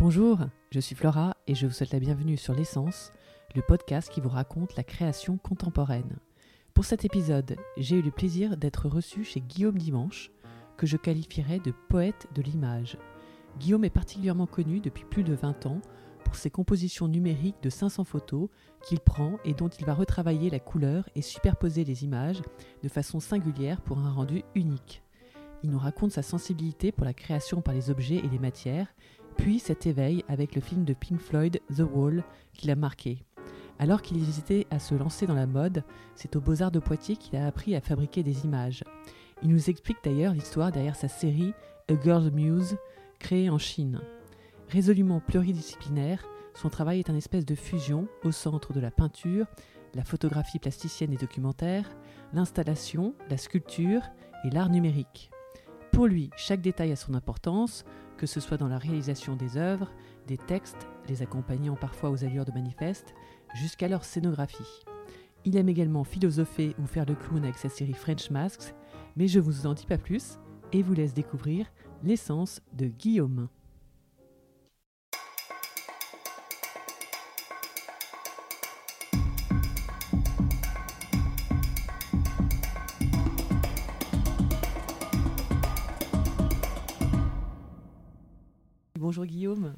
Bonjour, je suis Flora et je vous souhaite la bienvenue sur L'essence, le podcast qui vous raconte la création contemporaine. Pour cet épisode, j'ai eu le plaisir d'être reçu chez Guillaume Dimanche, que je qualifierais de poète de l'image. Guillaume est particulièrement connu depuis plus de 20 ans pour ses compositions numériques de 500 photos qu'il prend et dont il va retravailler la couleur et superposer les images de façon singulière pour un rendu unique. Il nous raconte sa sensibilité pour la création par les objets et les matières, puis cet éveil avec le film de Pink Floyd The Wall qui l'a marqué. Alors qu'il hésitait à se lancer dans la mode, c'est aux Beaux-Arts de Poitiers qu'il a appris à fabriquer des images. Il nous explique d'ailleurs l'histoire derrière sa série A Girl's Muse, créée en Chine. Résolument pluridisciplinaire, son travail est un espèce de fusion au centre de la peinture, la photographie plasticienne et documentaire, l'installation, la sculpture et l'art numérique. Pour lui, chaque détail a son importance, que ce soit dans la réalisation des œuvres, des textes, les accompagnant parfois aux allures de manifeste, jusqu'à leur scénographie. Il aime également philosopher ou faire le clown avec sa série French Masks, mais je vous en dis pas plus et vous laisse découvrir l'essence de Guillaume. Bonjour Guillaume.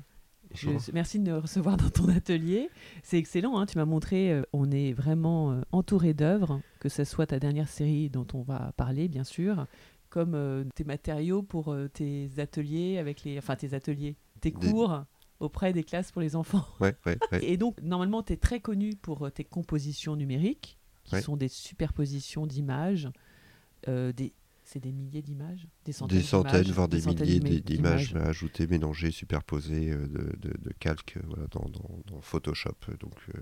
Je- merci de nous recevoir dans ton atelier. C'est excellent, hein, tu m'as montré, euh, on est vraiment euh, entouré d'œuvres, que ce soit ta dernière série dont on va parler, bien sûr, comme euh, tes matériaux pour tes ateliers, avec les, enfin tes ateliers, tes cours auprès des classes pour les enfants. Ouais, ouais, ouais. Et donc, normalement, tu es très connu pour tes compositions numériques, qui sont des superpositions d'images. des... C'est des milliers d'images Des centaines, Des centaines, voire des, milliers d'ima- d'i- d'images ajoutées, mélangées, superposées euh, de, de, de calques euh, voilà, dans, dans, dans Photoshop. Donc euh,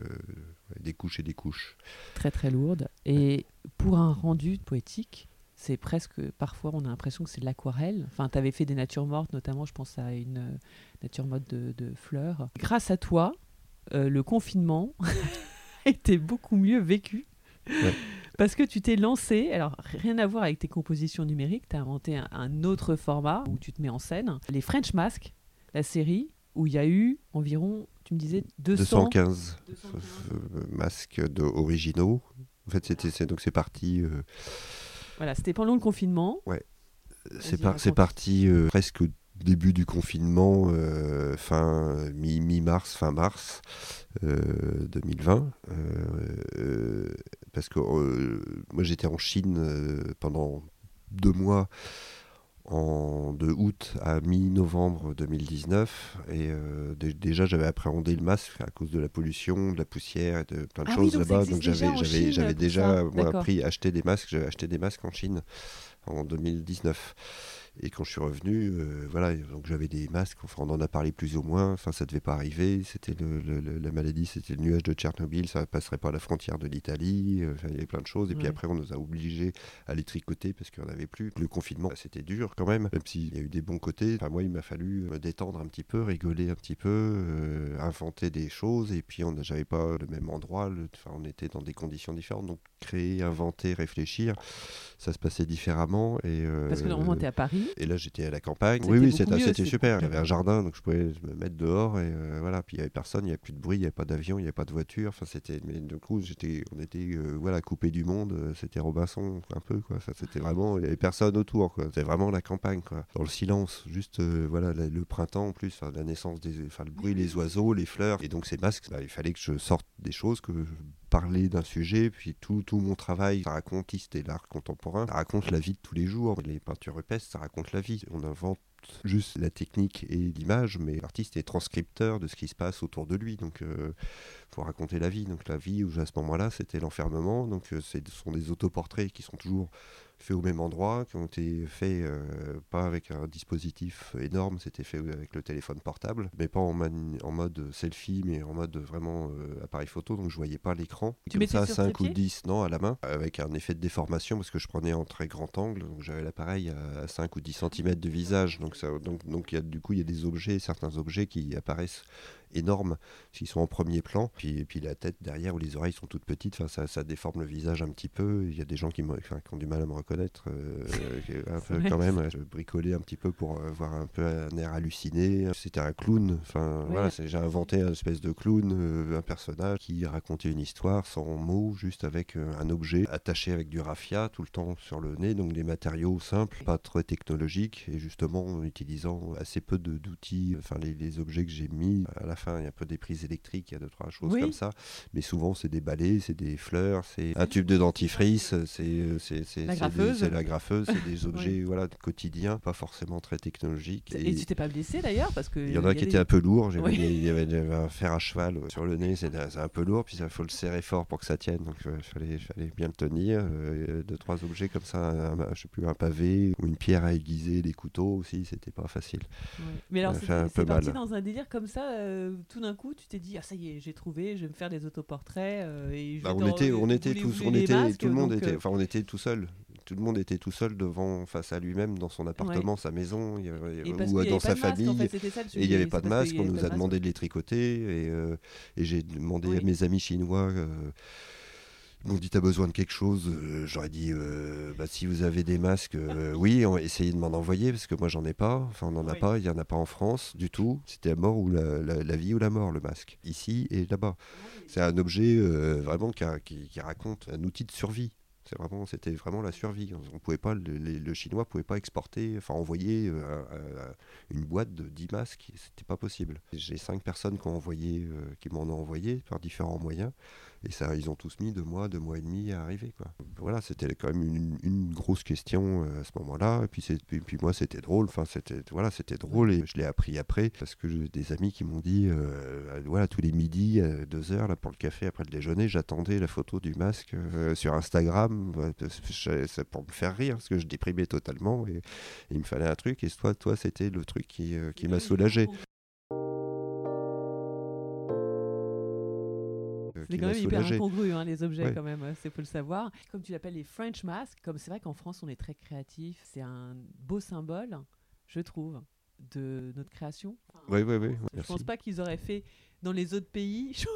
ouais, des couches et des couches. très très lourdes. Et pour un rendu poétique, c'est presque, parfois on a l'impression que c'est de l'aquarelle. Enfin, tu avais fait des natures mortes, notamment je pense à une nature morte de, de fleurs. Grâce à toi, euh, le confinement était beaucoup mieux vécu. Ouais. Parce que tu t'es lancé, alors rien à voir avec tes compositions numériques, tu as inventé un, un autre format où tu te mets en scène. Les French Masks, la série, où il y a eu environ, tu me disais, 200, 215 215. euh, masques de- originaux. En fait, c'était c'est- donc c'est parti. euh, Voilà, c'était pendant le confinement. c'est par- c'est parti euh, presque début du confinement, euh, fin mi- mi-mars, fin mars euh, 2020. euh, euh, parce que moi j'étais en Chine pendant deux mois, en, de août à mi-novembre 2019. Et dé- déjà j'avais appréhendé le masque à cause de la pollution, de la poussière et de plein de Ah choses là-bas. Donc j'avais déjà moi, pris, acheté des masques. J'avais acheté des masques en Chine en 2019. Et quand je suis revenu, euh, voilà, donc j'avais des masques, enfin on en a parlé plus ou moins, enfin ça devait pas arriver, c'était le, la maladie, c'était le nuage de Tchernobyl, ça passerait pas la frontière de l'Italie, euh, il y avait plein de choses, et puis Ouais. après on nous a obligés à les tricoter parce qu'il n'y en avait plus. Le confinement, c'était dur quand même, même s'il y a eu des bons côtés. Enfin, moi il m'a fallu me détendre un petit peu, rigoler un petit peu, euh, inventer des choses, et puis on n'a- j'avais pas le même endroit, le- enfin on était dans des conditions différentes, donc créer, inventer, réfléchir, ça se passait différemment. Et, Parce que normalement, tu es à Paris. Et là, j'étais à la campagne. Oui, oui, c'était super. Il y avait un jardin, donc je pouvais me mettre dehors et euh, voilà. Puis il y avait personne, il n'y avait plus de bruit, il n'y avait pas d'avion, il n'y avait pas de voiture. Enfin, c'était. Mais du coup, j'étais, on était, euh, voilà, coupé du monde. euh, C'était Robinson, un peu quoi. Ça, c'était vraiment, il n'y avait personne autour. quoi. C'était vraiment la campagne, quoi. Dans le silence, juste, euh, voilà, la- le printemps en plus, la naissance des, enfin, le bruit, les oiseaux, les fleurs. Et donc ces masques, bah, il fallait que je sorte des choses que je parler d'un sujet, puis tout, tout mon travail, ça raconte et l'art contemporain, ça raconte la vie de tous les jours. Les peintures rupestres, ça raconte la vie. On invente juste la technique et l'image, mais l'artiste est transcripteur de ce qui se passe autour de lui. Donc, il faut raconter la vie. Donc, la vie, où à ce moment-là, c'était l'enfermement. Donc, euh, ce sont des autoportraits qui sont toujours faits au même endroit, qui ont été faits euh, pas avec un dispositif énorme, c'était fait avec le téléphone portable, mais pas en, mode selfie, mais en mode vraiment euh, appareil photo, donc je voyais pas l'écran. Tu Comme mettais ça, sur 5 ou trépied 10, non, à la main, avec un effet de déformation, parce que je prenais en très grand angle, donc j'avais l'appareil à 5 ou 10 cm de visage, donc, donc, y a, du coup il y a des objets, certains objets qui apparaissent énormes, s'ils sont en premier plan. Puis, et puis la tête derrière ou les oreilles sont toutes petites, enfin, ça, ça déforme le visage un petit peu. Il y a des gens qui, enfin, qui ont du mal à me reconnaître euh, un peu vrai. quand même. Je bricolais un petit peu pour euh, voir un peu un air halluciné. C'était un clown. Enfin, voilà, j'ai inventé un espèce de clown, euh, un personnage qui racontait une histoire sans mots, juste avec euh, un objet attaché avec du raffia tout le temps sur le nez, donc des matériaux simples, pas très technologiques, et justement en utilisant assez peu d'outils. Enfin, les, les objets que j'ai mis, à la fin, il y a un peu des prises électriques, il y a deux, trois choses Oui. comme ça, mais souvent c'est des balais, c'est des fleurs, c'est un tube de dentifrice, c'est euh, La des- graffeuse. c'est des objets voilà, quotidiens, pas forcément très technologiques. Et, tu t'es pas blessé d'ailleurs parce que Il y en a qui avait- étaient un peu lourds. Oui. des- Il y avait, un fer à cheval euh, sur le nez, c'est un peu lourd. Puis il faut le serrer fort pour que ça tienne. Donc il fallait, fallait bien le tenir. Euh, deux, trois objets comme ça, un, je sais plus, un pavé ou une pierre à aiguiser, des couteaux aussi, c'était pas facile. Ouais. Mais alors, Ça fait c'est parti dans un délire comme ça. euh, tout d'un coup, tu t'es dit, ah ça y est, j'ai trouvé, je vais me faire des autoportraits. euh, et je Bah, on était, on était tous, on était, masques, tout le monde était, euh, enfin on était tout seul. Tout le monde était tout seul devant, face à lui-même, dans son appartement, sa maison, y avait- ou dans sa masque, famille. en fait, c'était ça le Et il n'y avait pas de masque, on nous a demandé de les tricoter et, euh, et j'ai demandé Oui. à mes amis chinois. Ils m'ont dit t'as besoin de quelque chose Euh, J'aurais dit euh, bah, si vous avez des masques, euh, oui, on- essayez de m'en envoyer parce que moi j'en ai pas. Enfin on n'en a Oui. pas, il y en a pas en France du tout. C'était la mort ou la, la- la vie ou la mort le masque. Ici et là-bas. C'est un objet vraiment qui, a- qui- qui raconte un outil de survie. C'était vraiment la survie. On pouvait pas, le, les- le chinois pouvait pas exporter, enfin envoyer euh, un- une boîte de 10 masques, c'était pas possible. J'ai cinq personnes qui ont envoyé, euh, qui m'en ont envoyé par différents moyens, et ça, ils ont tous mis deux mois, deux mois et demi à arriver. Quoi. Voilà, c'était quand même une, grosse question euh, à ce moment-là. Et puis, puis, puis moi, c'était drôle. Enfin, c'était voilà, c'était drôle et je l'ai appris après parce que j'ai des amis qui m'ont dit, euh, voilà, tous les midis, à deux heures là pour le café après le déjeuner, j'attendais la photo du masque euh, sur Instagram bah, c'est pour me faire rire parce que je déprimais totalement et, et il me fallait un truc. Et toi, toi, c'était le truc qui, euh, qui m'a soulagé. euh, C'est qui quand même hyper incongru, hein, les objets, Ouais. quand même, c'est faut le savoir. Comme tu l'appelles les French masks, comme c'est vrai qu'en France, on est très créatif, c'est un beau symbole, je trouve, de notre création. Oui, oui, oui. je pense pas qu'ils auraient fait dans les autres pays.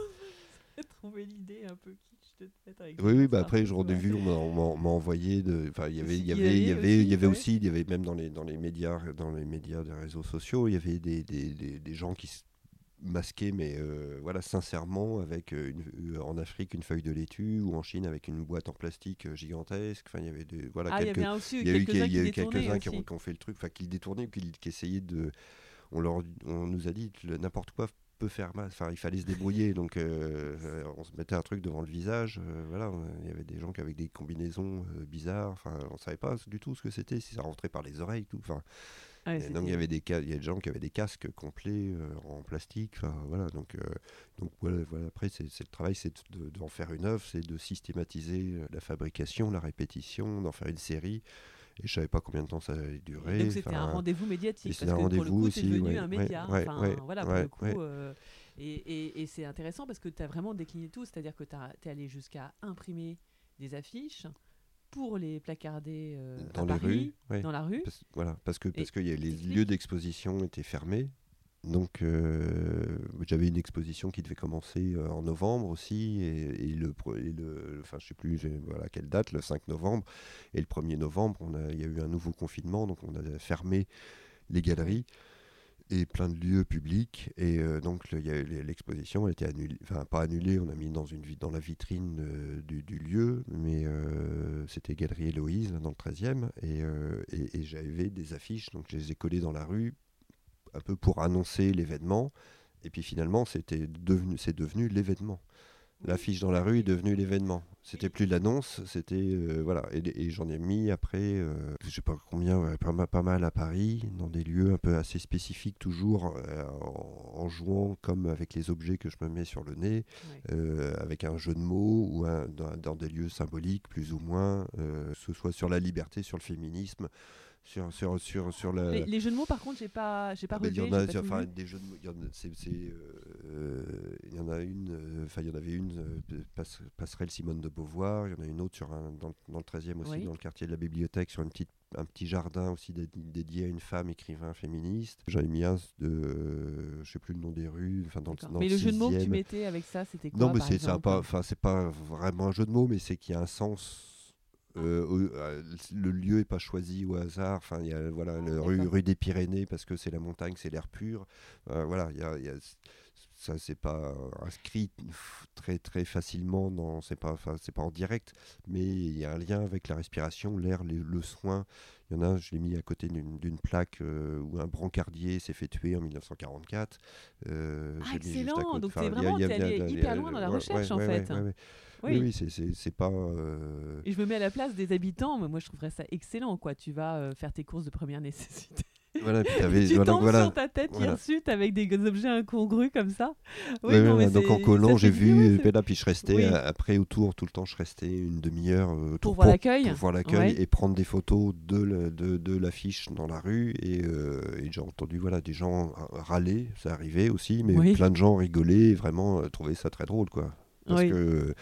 Je trouvé l'idée un peu kitsch de avec Oui, oui, bah après, ouais. vu, on m'a- envoyé de. Enfin, il y avait, il y Aussi, avait, il y avait, il y avait aussi, il y avait même dans les, dans les médias, dans les médias des réseaux sociaux, il y avait des, des, des, des gens qui se masquaient, mais euh, voilà, sincèrement, avec euh, une, euh, en Afrique une feuille de laitue ou en Chine avec une boîte en plastique euh, gigantesque. Enfin, il y avait des, voilà, Ah, il y quelques, avait un aussi il y a eu, quelques-uns y a qui ont- aussi. qui ont fait le truc, enfin, qui le détournaient, qui, qui essayaient de. On, leur, on nous a dit n'importe quoi peut faire mal. Enfin, il fallait se débrouiller. Donc, euh, euh, on se mettait un truc devant le visage. euh, voilà, il y avait des gens qui avaient des combinaisons euh, bizarres. Enfin, on savait pas du tout ce que c'était, si ça rentrait par les oreilles, tout. Enfin, donc il y avait des il y a des gens qui avaient des casques complets en plastique. Enfin, voilà. Donc, donc voilà, voilà. Après, c'est le travail, c'est de- d'en faire une œuvre, c'est de systématiser la fabrication, la répétition, d'en faire une série. Et je savais pas combien de temps ça allait durer. Donc c'était un rendez-vous médiatique. Parce un que pour le coup, c'est devenu ouais, un média. ouais, enfin, ouais, voilà, pour le coup. euh, et et- et c'est intéressant parce que tu as vraiment décliné tout. C'est-à-dire que tu es allé jusqu'à imprimer des affiches pour les placarder euh, à dans les Paris, rues. dans la rue. Parce, voilà, parce que, parce que y a les lieux d'exposition étaient fermés. Donc euh, j'avais une exposition qui devait commencer euh, en novembre aussi, et, et le, le, enfin je sais plus voilà quelle date, le 5 novembre, et le 1er novembre, il y a eu un nouveau confinement, donc on a fermé les galeries et plein de lieux publics, et euh, donc le- il y a l'exposition été annulée, enfin pas annulée, on a mis dans une dans la vitrine du, lieu, mais c'était Galerie Héloïse dans le 13e, et, euh, et, et j'avais des affiches, donc je les ai collées dans la rue un peu pour annoncer l'événement. Et puis finalement, c'était devenu, c'est devenu l'événement. L'affiche dans la rue est devenue l'événement. C'était plus l'annonce, c'était euh, voilà. Et, et j'en ai mis après, euh, je sais pas combien, ouais, pas, mal, pas mal à Paris, dans des lieux un peu assez spécifiques toujours, euh, en, en jouant comme avec les objets que je me mets sur le nez, Ouais. euh, avec un jeu de mots ou un- dans, dans des lieux symboliques plus ou moins, que ce soit sur la liberté, sur le féminisme, sur sur sur sur la Les, les jeux de mots, par contre, j'ai pas, j'ai pas ah il y relevé. en a, j'ai pas tout enfin, vu. des jeux de mots, il y en a- euh, il y en a une, euh, enfin il y en avait une, euh, Passe- passerelle Simone de Beauvoir, il y en a une autre sur un, dans, le- dans le 13e aussi, Oui. dans le quartier de la bibliothèque, sur une petite, un petit jardin aussi dédié à une femme écrivain féministe. J'en ai mis un de, euh, je sais plus le nom des rues, enfin dans, Mais le, jeu de mots que tu mettais avec ça, c'était quoi Non, mais c'est pas, enfin c'est pas vraiment un jeu de mots, mais c'est qu'il y a un sens. Euh, euh, le lieu est pas choisi au hasard. Enfin, il y a voilà, la rue, rue, des Pyrénées parce que c'est la montagne, c'est l'air pur. voilà, il y a, y a ça c'est pas inscrit très très facilement dans c'est pas c'est pas en direct mais il y a un lien avec la respiration l'air le soin. Il y en a je l'ai mis à côté d'une plaque euh, où un brancardier s'est fait tuer en 1944 euh, ah, excellent. donc c'est vraiment allé hyper loin dans la recherche en fait oui, oui, c'est pas. Euh, Et je me mets à la place des habitants, mais moi je trouverais ça excellent. Quoi. Tu vas euh, faire tes courses de première nécessité. Voilà, puis avais, tu voilà, tombes voilà, sur ta tête ensuite avec des objets incongrus comme ça. Oui, non, mais donc en collant, j'ai vu, puis là, puis je restais après autour tout le temps, je restais une demi-heure euh, pour, voir l'accueil, pour voir l'accueil et prendre des photos de, de, de l'affiche dans la rue et, euh, et j'ai entendu voilà des gens râler, ça arrivait aussi, mais plein de gens rigolaient, vraiment euh, trouvaient ça très drôle quoi. Parce, que,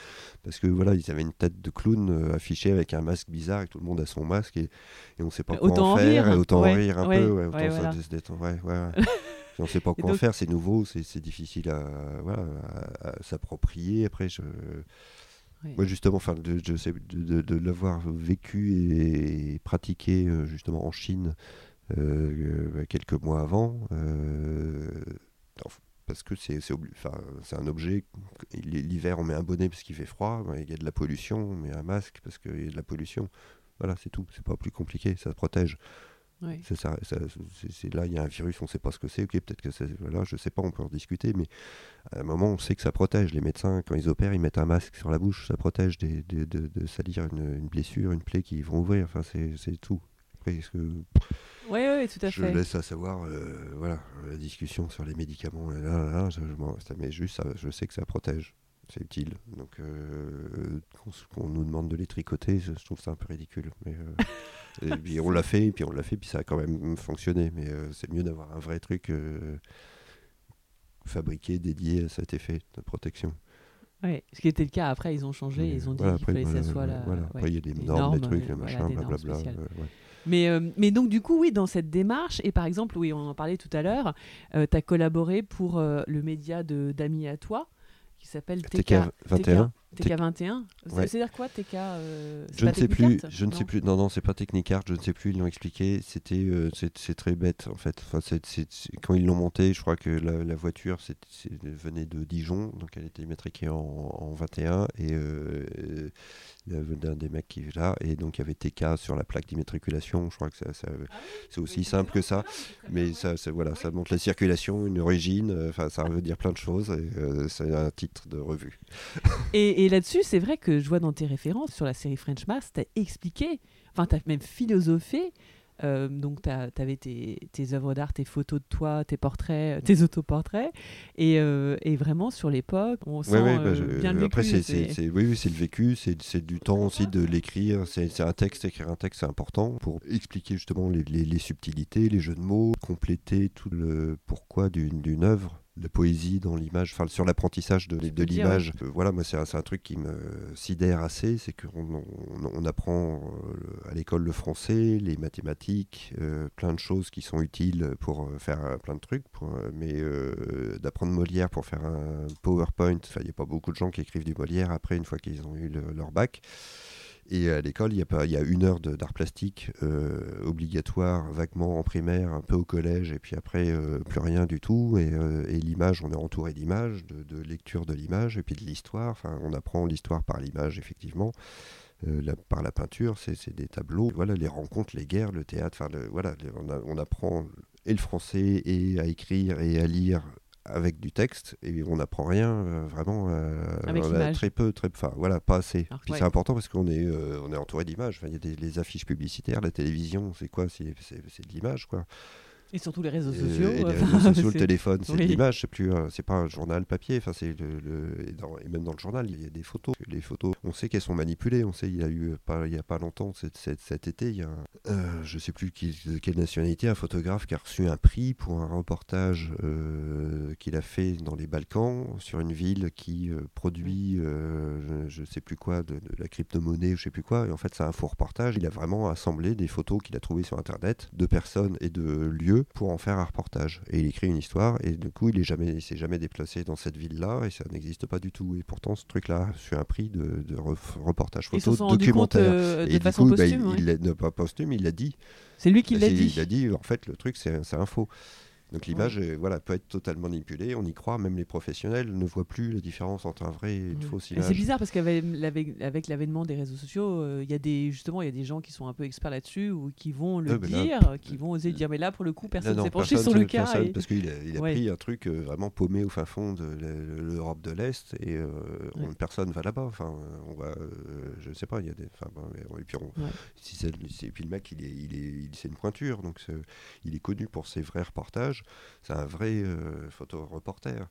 parce que voilà, ils avaient une tête de clown euh, affichée avec un masque bizarre et tout le monde a son masque et, et on ne sait pas quoi en faire. Et autant en rire un peu, ouais, autant voilà. se détendre. On ne sait pas quoi en faire, c'est nouveau, c'est difficile à, voilà, à, s'approprier. Après, je. Moi, justement, enfin, de, je sais, de, de, l'avoir vécu et, pratiqué euh, justement en Chine euh, quelques mois avant, euh, parce que c'est un objet. L'hiver, on met un bonnet parce qu'il fait froid, il y a de la pollution, on met un masque parce qu'il y a de la pollution. Voilà, c'est tout. C'est pas plus compliqué, ça protège. C'est ça, c'est là, il y a un virus, on ne sait pas ce que c'est. Ok, peut-être que c'est. Voilà, je sais pas, on peut en discuter, mais à un moment, on sait que ça protège. Les médecins, quand ils opèrent, ils mettent un masque sur la bouche, ça protège des, de, de, salir une, une, blessure, une plaie qui vont ouvrir. Enfin, c'est tout. Après, que oui, oui, tout à je fait. Je laisse à savoir, euh, voilà, la discussion sur les médicaments. Là, là, je, mais juste, ça, je sais que ça protège. C'est utile. Donc, euh, qu'on nous demande de les tricoter, je, trouve ça un peu ridicule. Mais, euh, et puis on l'a fait, et puis on l'a fait, puis ça a quand même fonctionné. Mais c'est mieux d'avoir un vrai truc fabriqué, dédié à cet effet de protection. Oui, ce qui était le cas après, ils ont changé, ils ont dit qu'il fallait que ça soit là. Voilà. Après, il y a des normes, des trucs, le machin, blablabla. Mais, euh, mais donc, du coup, oui, dans cette démarche, et par exemple, oui, on en parlait tout à l'heure, euh, tu as collaboré pour euh, le média d'amis à toi, qui s'appelle TK21. TK21 C'est-à-dire quoi TK euh, Je ne sais plus. Je ne sais plus. Non, non, c'est pas Technicart. Je ne sais plus. Ils l'ont expliqué. C'était, euh, c'est très bête en fait. Enfin, quand ils l'ont monté, je crois que la, voiture venait de Dijon, donc elle était métriquée en, en 21 et euh, il y avait un des mecs qui est là et donc il y avait TK sur la plaque d'immatriculation. Je crois que ça, ah c'est aussi simple que ça, mais ça, voilà, ça montre la circulation, une origine. Enfin, ça veut dire plein de choses. et c'est un titre de revue. et et là-dessus, c'est vrai que je vois dans tes références sur la série French Mass, tu as expliqué, enfin, tu as même philosophé. Euh, donc, tu avais tes, tes œuvres d'art, tes photos de toi, tes portraits, tes autoportraits. Et, euh, et vraiment, sur l'époque, on sent bah, euh, bien le vécu. Après, c'est, oui, c'est le vécu, c'est, du temps aussi de l'écrire. C'est, un texte, écrire un texte, c'est important pour expliquer justement les, les, les, subtilités, les jeux de mots, compléter tout le pourquoi d'une, d'une œuvre de poésie dans l'image, enfin sur l'apprentissage de, de l'image. Euh, voilà, moi c'est un, un, truc qui me sidère assez, c'est qu'on on, apprend euh, à l'école le français, les mathématiques, euh, plein de choses qui sont utiles pour faire plein de trucs, mais d'apprendre Molière pour faire un PowerPoint, il n'y a pas beaucoup de gens qui écrivent du Molière après une fois qu'ils ont eu leur bac. Et à l'école, il y, a, y a une heure d'art plastique euh, obligatoire, vaguement en primaire, un peu au collège, et puis après, euh, plus rien du tout. Et, euh, et l'image, on est entouré d'images, de, de, lecture de l'image, et puis de l'histoire. Enfin, on apprend l'histoire par l'image, effectivement. La, par la peinture, c'est des tableaux. Voilà, les rencontres, les guerres, le théâtre. Enfin, voilà, on, on apprend et le français, et à écrire, et à lire avec du texte et on n'apprend rien euh, vraiment euh, très peu très enfin voilà pas assez. Puis c'est important parce qu'on est euh, on est entouré d'images. Il y a des les affiches publicitaires la télévision c'est quoi? C'est de l'image quoi et surtout les réseaux sociaux. Et les réseaux sociaux, le téléphone, c'est l'image, c'est plus, c'est pas un journal papier. Enfin, c'est le, et, même dans le journal, il y a des photos. Les photos, on sait qu'elles sont manipulées. On sait, il y a eu pas, il y a pas longtemps, cet, cet, été, il y a, un, je sais plus qui, de quelle nationalité, un photographe qui a reçu un prix pour un reportage euh, qu'il a fait dans les Balkans, sur une ville qui euh, produit, euh, je ne sais plus quoi, de, de la crypto-monnaie, je sais plus quoi. Et en fait, c'est un faux reportage. Il a vraiment assemblé des photos qu'il a trouvées sur Internet de personnes et de lieux pour en faire un reportage. Et il écrit une histoire. Et du coup, il est jamais, il s'est jamais déplacé dans cette ville-là et ça n'existe pas du tout. Et pourtant, ce truc-là reçu un prix de, reportage photo documentaire. euh, et de façon coup, bah, il, ouais. il l'a- pas posthume, il l'a dit. C'est lui qui l'a C'est- dit. Il a dit, en fait, le truc, c'est c'est un faux. Donc l'image euh, voilà, peut être totalement manipulée, on y croit, même les professionnels ne voient plus la différence entre un vrai et une Ouais. fausse image. C'est bizarre parce qu'avec l'avènement des réseaux sociaux, euh, il y a des justement il y a des gens qui sont un peu experts là-dessus ou qui vont le Ah, là, dire, qui vont oser dire mais là pour le coup personne non, s'est penché sur le cas. personne, et- Parce qu'il a, il a Ouais. pris un truc euh, vraiment paumé au fin fond de l'e- l'Europe de l'Est et euh, on- personne va là-bas. Enfin, euh, on va, euh, je sais pas, il y a des. bon, et puis, on- si et puis le mec, il est, il est, il- c'est une pointure, donc il est connu pour ses vrais reportages. C'est un vrai euh, photoreporter.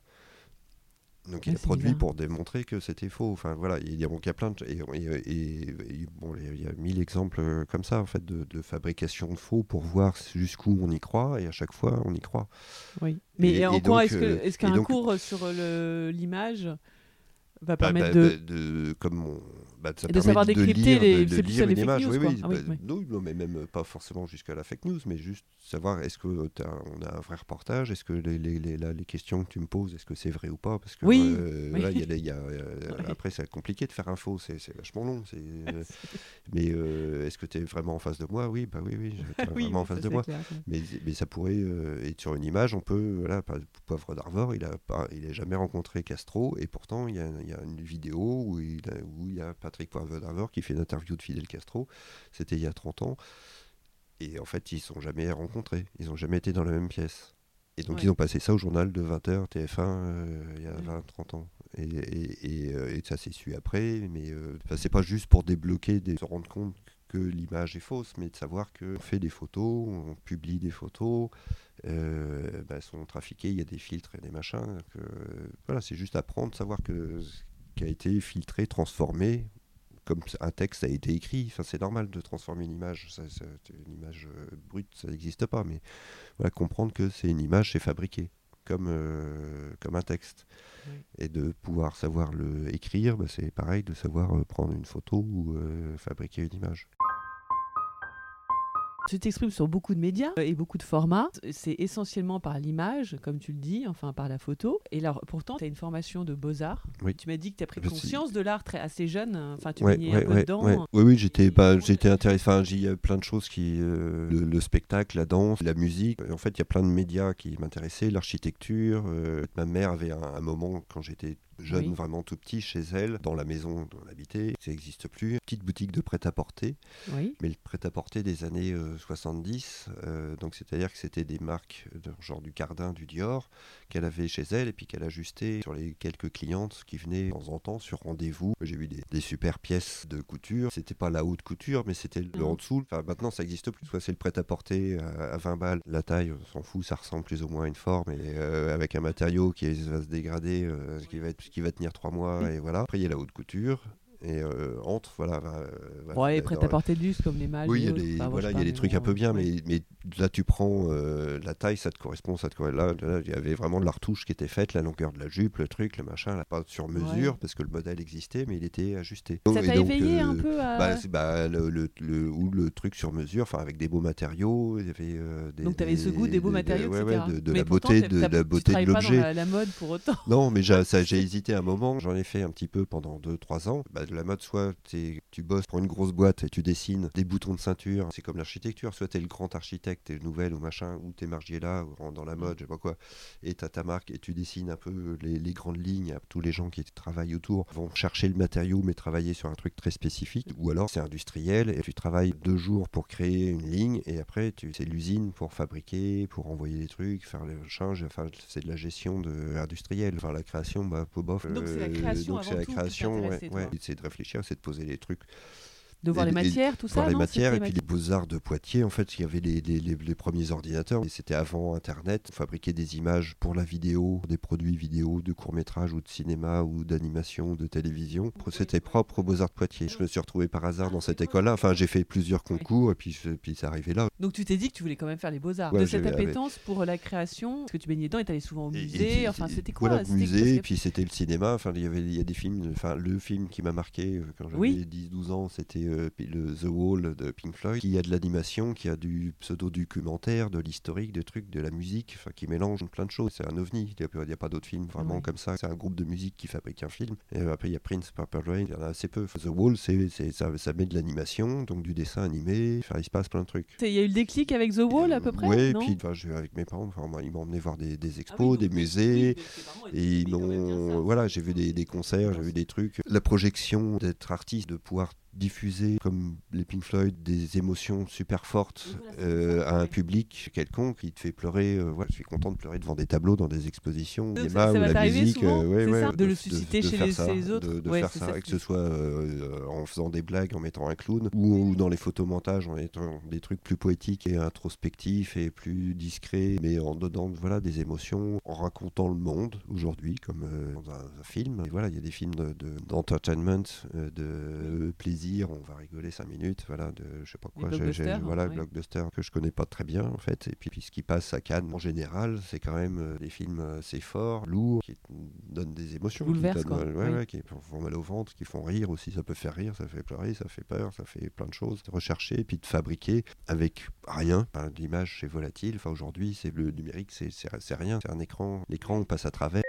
Donc il a produit bizarre. pour démontrer que c'était faux. Enfin voilà, il y a, donc, il y a plein de et, et- et- et, bon, il y a- mille exemples euh, comme ça en fait de, de fabrication de faux pour voir jusqu'où on y croit et à chaque fois on y croit. Oui. Mais est-ce que- euh, est-ce qu'un donc- cours sur l'image va Bah, permettre bah, de bah, de- comme on- bah, ça Et de savoir de décrypter lire, les- de- lire une image. news, oui, oui, Ah oui, bah, oui. non, non, mais même pas forcément jusqu'à la fake news, mais juste savoir est-ce que t'as- on a un vrai reportage, est-ce que les, les, les, là, les questions que tu me poses, est-ce que c'est vrai ou pas? Parce que Oui, euh, il y a y a, euh, après c'est compliqué de faire un faux, c'est vachement long. c'est, euh, mais euh, est-ce que tu es vraiment en face de moi? Oui, bah oui, oui, Oui, vraiment en face de moi. clair. Mais, mais ça pourrait euh, être sur une image, on peut, voilà, Poivre d'Arvor, il a pas, il jamais rencontré Castro, et pourtant il y a, il y a une vidéo où il, a- où il y a Patrick Poivre qui fait une interview de Fidel Castro, c'était il y a 30 ans, et en fait ils sont jamais rencontrés, ils ont jamais été dans la même pièce. Et donc Ouais. ils ont passé ça au journal de 20h TF1 euh, il y a Ouais. 20-30 ans. Et, et, et, euh, et ça s'est su après, mais euh, c'est pas juste pour débloquer, des, se rendre compte que l'image est fausse, mais de savoir qu'on fait des photos, on publie des photos, euh, bah, elles sont trafiquées, il y a des filtres et des machins. que, voilà, c'est juste apprendre, savoir que qui a été filtré, transformé, comme un texte a été écrit. Enfin, c'est normal de transformer une image. Ça, ça- une image euh, brute, ça n'existe pas, mais voilà, comprendre que c'est une image, c'est fabriqué. Comme, euh, comme un texte. Oui. Et de pouvoir savoir le écrire, bah, c'est pareil de savoir euh, prendre une photo ou euh, fabriquer une image. Tu t'exprimes sur beaucoup de médias euh, et beaucoup de formats. C'est essentiellement par l'image, comme tu le dis, enfin par la photo. Et alors, pourtant, tu as une formation de beaux-arts. Oui. Tu m'as dit que tu as pris Bah, conscience de l'art assez jeune. Enfin, tu Ouais, baignais ouais, un peu ouais, dedans. ouais. Oui, oui, j'étais j'étais intéressé. Enfin, il y a plein de choses qui, euh, le, le spectacle, la danse, la musique. En fait, il y a plein de médias qui m'intéressaient, l'architecture. euh, ma mère avait un, un moment quand j'étais jeune, Oui. vraiment tout petit, chez elle, dans la maison où on habitait. Ça n'existe plus. Petite boutique de prêt-à-porter, Oui. mais le prêt-à-porter des années euh, 70. euh, donc, c'est-à-dire que c'était des marques, de, genre du Cardin, du Dior, qu'elle avait chez elle et puis qu'elle ajustait sur les quelques clientes qui venaient de temps en temps sur rendez-vous. J'ai vu des, des super pièces de couture. C'était pas la haute couture, mais c'était le en dessous. Enfin, maintenant, ça existe plus. Soit c'est le prêt-à-porter à, à 20 balles. La taille, on s'en fout, ça ressemble plus ou moins à une forme et euh, avec un matériau qui va se dégrader, euh, qui, va être, qui va tenir 3 mois. Et voilà. Après, il y a la haute couture. Et euh, entre, voilà. va- va- Ouais, va- prêt à porter de luxe comme les mâles. oui, il y a des, Enfin, voilà, y a trucs un peu bien, mais là tu prends euh, la taille, ça te correspond, ça te correspond. Là, il y avait vraiment de la retouche qui était faite, la longueur de la jupe, le truc, le machin, là, pas sur mesure, Ouais. parce que le modèle existait, mais il était ajusté. Ça t'a donc, éveillé un euh, peu à. bah, bah, le, le- le- ou le truc sur mesure, enfin avec des beaux matériaux, il y avait euh, des, Donc, tu avais ce goût des beaux des- matériaux, ouais, etc. ouais, de, la pourtant, beauté, de, la tu beauté de travailles pas dans l'objet. la, la mode pour autant. Non, mais j'ai hésité un moment. J'en ai fait un petit peu pendant 2-3 ans. Bah, de la mode, soit tu bosses pour une grosse boîte et tu dessines des boutons de ceinture. C'est comme l'architecture. Soit t'es le grand architecte, t'es le nouvel ou machin, ou t'es Margiela ou dans la mode, je sais pas quoi. Et t'as ta marque et tu dessines un peu les, les grandes lignes. Tous les gens qui travaillent autour vont chercher le matériau, mais travailler sur un truc très spécifique. Ou alors c'est industriel et tu travailles deux jours pour créer une ligne et après tu c'est l'usine pour fabriquer, pour envoyer des trucs, faire le change. Enfin, c'est de la gestion de industrielle. Enfin, la création, bah, bof. Donc, c'est la Euh, création donc c'est la création, ouais. C'est de réfléchir, c'est de poser les trucs De voir Et- les et matières, tout ça voir les matières et puis les beaux-arts de Poitiers en fait il y avait les, les- les- les premiers ordinateurs et c'était avant internet on fabriquait des images pour la vidéo des produits vidéo de court-métrage ou de cinéma ou d'animation ou de télévision c'était propre aux beaux-arts de Poitiers je me suis retrouvé par hasard dans cette école là enfin j'ai fait plusieurs concours et puis, puis c'est arrivé là Donc tu t'es dit que tu voulais quand même faire les beaux-arts. Ouais, de cette avec- appétence pour la création, parce que tu baignais dedans et t'allais souvent au Et- et musée. enfin, et- c'était quoi voilà, musée, que- puis c'était le cinéma. Enfin, il y avait, il y a des films. Enfin, le film qui m'a marqué euh, quand j'avais Oui. 10-12 ans, c'était euh, le The Wall de Pink Floyd, qui a de l'animation, qui a du pseudo-documentaire, de l'historique, de trucs, de la musique, qui mélange plein de choses. C'est un ovni. Il n'y a, pas d'autres films vraiment comme ça. C'est un groupe de musique qui fabrique un film. Et après, il y a Prince, Purple Rain. Il y en a assez peu. The Wall, c'est, ça, ça met de l'animation, donc du dessin animé. Enfin, il se passe plein de trucs. Il y a eu le déclic avec The Wall à peu près Oui, puis je- avec mes parents, enfin, moi, ils m'ont emmené voir des, des Ah expos, oui, des musées. Et ils m'ont. Voilà, j'ai vu des, des concerts, j'ai vu des trucs. La projection d'être artiste, de pouvoir diffuser, comme les Pink Floyd, des émotions super fortes euh, à un public quelconque qui te fait pleurer. euh, je suis content de pleurer devant des tableaux dans des expositions, ça- ça ou la musique. souvent, ouais, c'est ouais, De le susciter chez les- ça, les autres De, faire ça, que ce soit euh, en faisant des blagues, en mettant un clown, ou, ou dans les photomontages, en étant des trucs plus poétiques et introspectifs et plus discrets, mais en donnant voilà, des émotions, en racontant le monde aujourd'hui, comme euh, dans un, un film. Et voilà, il y a des films de- de- d'entertainment, euh, de plaisir, on va rigoler 5 minutes, voilà, de je sais pas quoi, j'ai- voilà, ouais. blockbuster que je connais pas très bien en fait. Et puis, puis ce qui passe à Cannes en général, c'est quand même euh, des films assez forts, lourds, qui donnent des émotions, qui donnent, quoi. euh, ouais, Oui. ouais, qui font mal au ventre, qui font rire aussi. Ça peut faire rire, ça fait pleurer, ça fait peur, ça fait plein de choses. Rechercher et puis de fabriquer avec rien. Enfin, L'image c'est volatile. Enfin aujourd'hui, c'est le numérique, c'est c'est- c'est rien. C'est un écran. L'écran on passe à travers.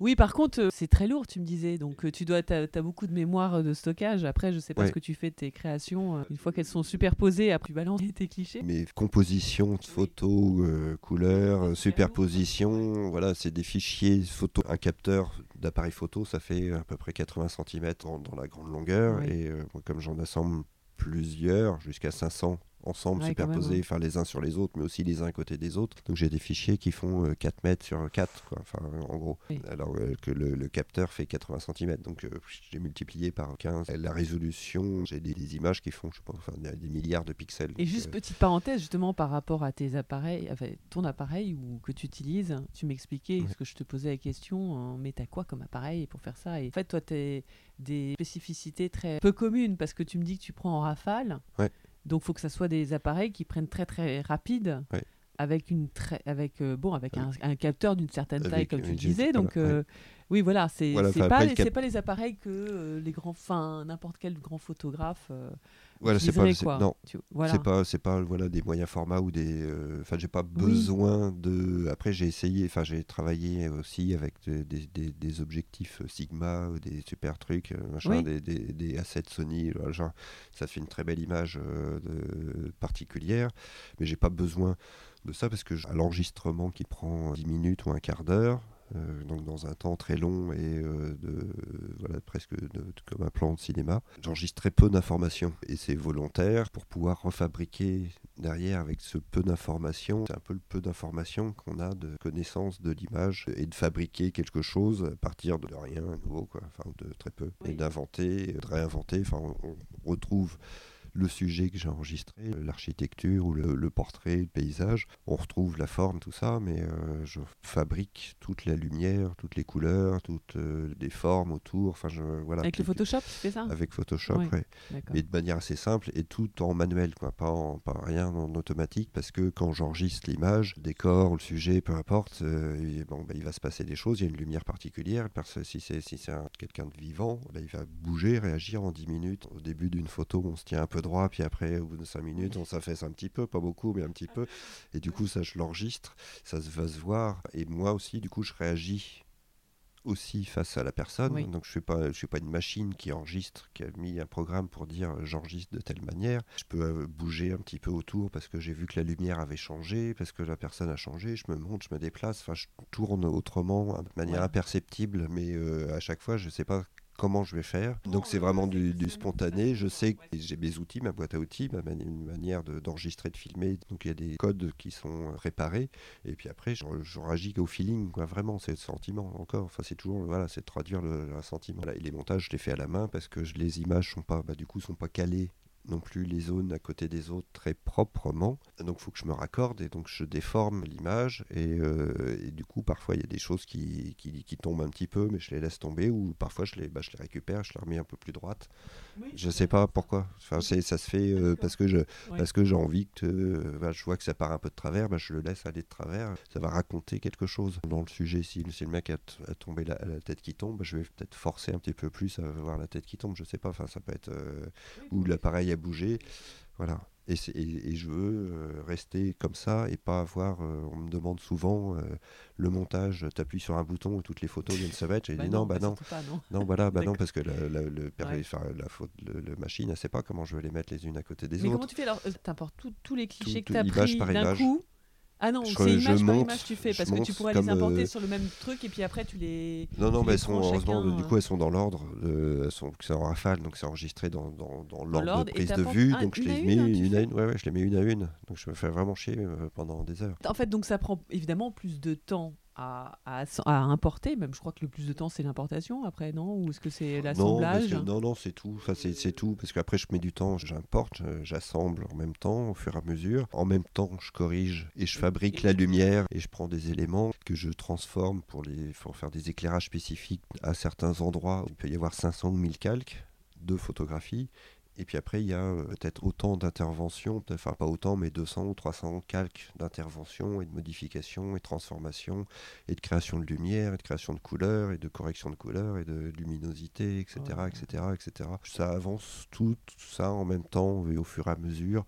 Oui, par contre, euh, c'est très lourd, tu me disais. Donc, euh, tu dois, t'as, t'as beaucoup de mémoire de stockage. Après, je sais pas Ouais. ce que tu fais de tes créations. euh, une fois qu'elles sont superposées, après, tu balances tes clichés. Mes compositions, photos, euh, couleurs, superpositions, voilà, c'est des fichiers photo. Un capteur d'appareil photo, ça fait à peu près 80 cm dans, dans la grande longueur. Et euh, comme j'en assemble plusieurs, jusqu'à 500 ensemble, Ouais, superposés, enfin les uns sur les autres, mais aussi les uns à côté des autres. Donc j'ai des fichiers qui font euh, 4 mètres sur 4, quoi, enfin en gros. Oui. Alors euh, que le, le capteur fait 80 cm. Donc euh, j'ai multiplié par 15 la résolution. J'ai des, des images qui font, je sais pas, enfin, des, milliards de pixels. Et juste euh, petite parenthèse, justement, par rapport à tes appareils, enfin, ton appareil ou que tu utilises, tu m'expliquais Ouais. ce que je te posais la question, hein, mais t'as quoi comme appareil pour faire ça? Et en fait, toi, t'as des spécificités très peu communes parce que tu me dis que tu prends en rafale. Ouais. Donc, il faut que ça soit des appareils qui prennent très très rapide. Ouais. Avec, une très, avec, euh, bon, avec un, un capteur d'une certaine taille, comme tu disais. voilà, Donc, euh, oui, voilà, c'est Voilà, pas, les- le cap- c'est pas les appareils que euh, les grands, n'importe quel grand photographe Voilà, c'est pas, quoi. non, voilà. c'est pas, c'est pas, voilà, des moyens formats ou des, euh, enfin, j'ai pas besoin de. Après, j'ai essayé, enfin, j'ai travaillé aussi avec des, des- objectifs Sigma, ou des super trucs, euh, machin, Oui. des, des, des assets Sony, genre, ça fait une très belle image euh, de- particulière, mais j'ai pas besoin de ça parce que à l'enregistrement qui prend 10 minutes ou un quart d'heure. Euh, donc dans un temps très long et euh, de, voilà, presque de- de- comme un plan de cinéma. J'enregistre très peu d'informations et c'est volontaire pour pouvoir refabriquer derrière avec ce peu d'informations. C'est un peu le peu d'informations qu'on a de connaissance de l'image et de fabriquer quelque chose à partir de rien à nouveau, quoi. enfin de très peu, Oui. et d'inventer, de réinventer. Enfin, on, on retrouve le sujet que j'ai enregistré, l'architecture ou le, le portrait, le paysage. On retrouve la forme, tout ça, mais euh, je fabrique toute la lumière, toutes les couleurs, toutes euh, les formes autour. Enfin, je, voilà, Avec le Photoshop, tu fais ça? Avec Photoshop, ouais. D'accord. mais de manière assez simple et tout en manuel, quoi, pas, en, pas rien en automatique, parce que quand j'enregistre l'image, le décor, le sujet, peu importe, euh, bon, bah, il va se passer des choses, il y a une lumière particulière, parce que si c'est si quelqu'un de vivant, bah, il va bouger, réagir en 10 minutes. Au début d'une photo, on se tient un peu droit, puis après, au bout de 5 minutes, on s'affaisse un petit peu, pas beaucoup, mais un petit peu, et du coup, ça, je l'enregistre, ça se va se voir, et moi aussi, du coup, je réagis aussi face à la personne. Oui. Donc je suis pas, je suis pas une machine qui enregistre, qui a mis un programme pour dire euh, j'enregistre de telle manière. Je peux euh, bouger un petit peu autour parce que j'ai vu que la lumière avait changé, parce que la personne a changé. Je me monte, je me déplace. Enfin, je tourne autrement, de manière Ouais. imperceptible, mais euh, à chaque fois, je sais pas comment je vais faire. Donc c'est vraiment du, du spontané. Je sais que j'ai mes outils, ma boîte à outils, ma une manière de- d'enregistrer, de, filmer. Donc il y a des codes qui sont préparés. Et puis après, je, réagis au feeling, quoi. Vraiment, c'est le sentiment encore. Enfin, c'est toujours, voilà, c'est de traduire le, sentiment. Et les montages, je les fais à la main parce que les images sont pas, bah, du coup, sont pas calées non plus les zones à côté des autres très proprement. Donc il faut que je me raccorde et donc je déforme l'image et, euh, du coup parfois il y a des choses qui tombent un petit peu mais je les laisse tomber ou parfois je les, bah, je les récupère, je les remets un peu plus droite. Je sais pas pourquoi. Enfin, c'est, ça se fait euh, parce que je, parce que j'ai envie que euh, bah, je vois que ça part un peu de travers, bah, je le laisse aller de travers. Ça va raconter quelque chose dans le sujet. Si, si le mec a, t- a tombé la, la tête qui tombe, bah, je vais peut-être forcer un petit peu plus à voir la tête qui tombe. Je sais pas. Enfin, ça peut être euh, ou l'appareil a bougé. Voilà. Et, c'est- et- et je veux euh, rester comme ça et pas avoir. euh, on me demande souvent euh, le montage. T'appuies sur un bouton et toutes les photos viennent se mettre. J'ai Bah dit non, bah non. pas, non. Non, voilà, bah non, parce que la, la- le, Ouais. la, faute, le, le machine, elle sait pas comment je vais les mettre les unes à côté des Mais comment autres. tu fais alors? T'importes tous les clichés Tout- que tu as tout, image pris d'un coup Ah non, c'est image par image tu fais parce que tu pourrais les importer euh, sur le même truc et puis après tu les. Non, non, mais les elles sont, heureusement, chacun, du euh. coup, elles sont dans l'ordre, euh, elles sont, c'est en rafale, donc c'est enregistré dans, dans, dans l'ordre de prise de vue, un- donc je à les mets hein, une à fais une, ouais, ouais, je les mets une à une, donc je me fais vraiment chier euh, pendant des heures. En fait, donc ça prend évidemment plus de temps à, à, à importer. Même je crois que le plus de temps c'est l'importation après, non? Ou est-ce que c'est Non, l'assemblage? que- non, non, c'est tout. Enfin, c'est, c'est tout. Parce qu'après, je mets du temps, j'importe, j'assemble en même temps, au fur et à mesure. En même temps, je corrige et je fabrique la lumière et je prends des éléments que je transforme pour, les, pour faire des éclairages spécifiques à certains endroits. où Il peut y avoir 500 ou 1000 calques de photographies. Et puis après, il y a euh, peut-être autant d'interventions, enfin pas autant, mais 200 ou 300 calques d'interventions et de modifications et de transformations et de création de lumière et de création de couleurs et de correction de couleurs et de luminosité, etc., Ouais. etc., etc. Ça avance tout, ça en même temps et au fur et à mesure.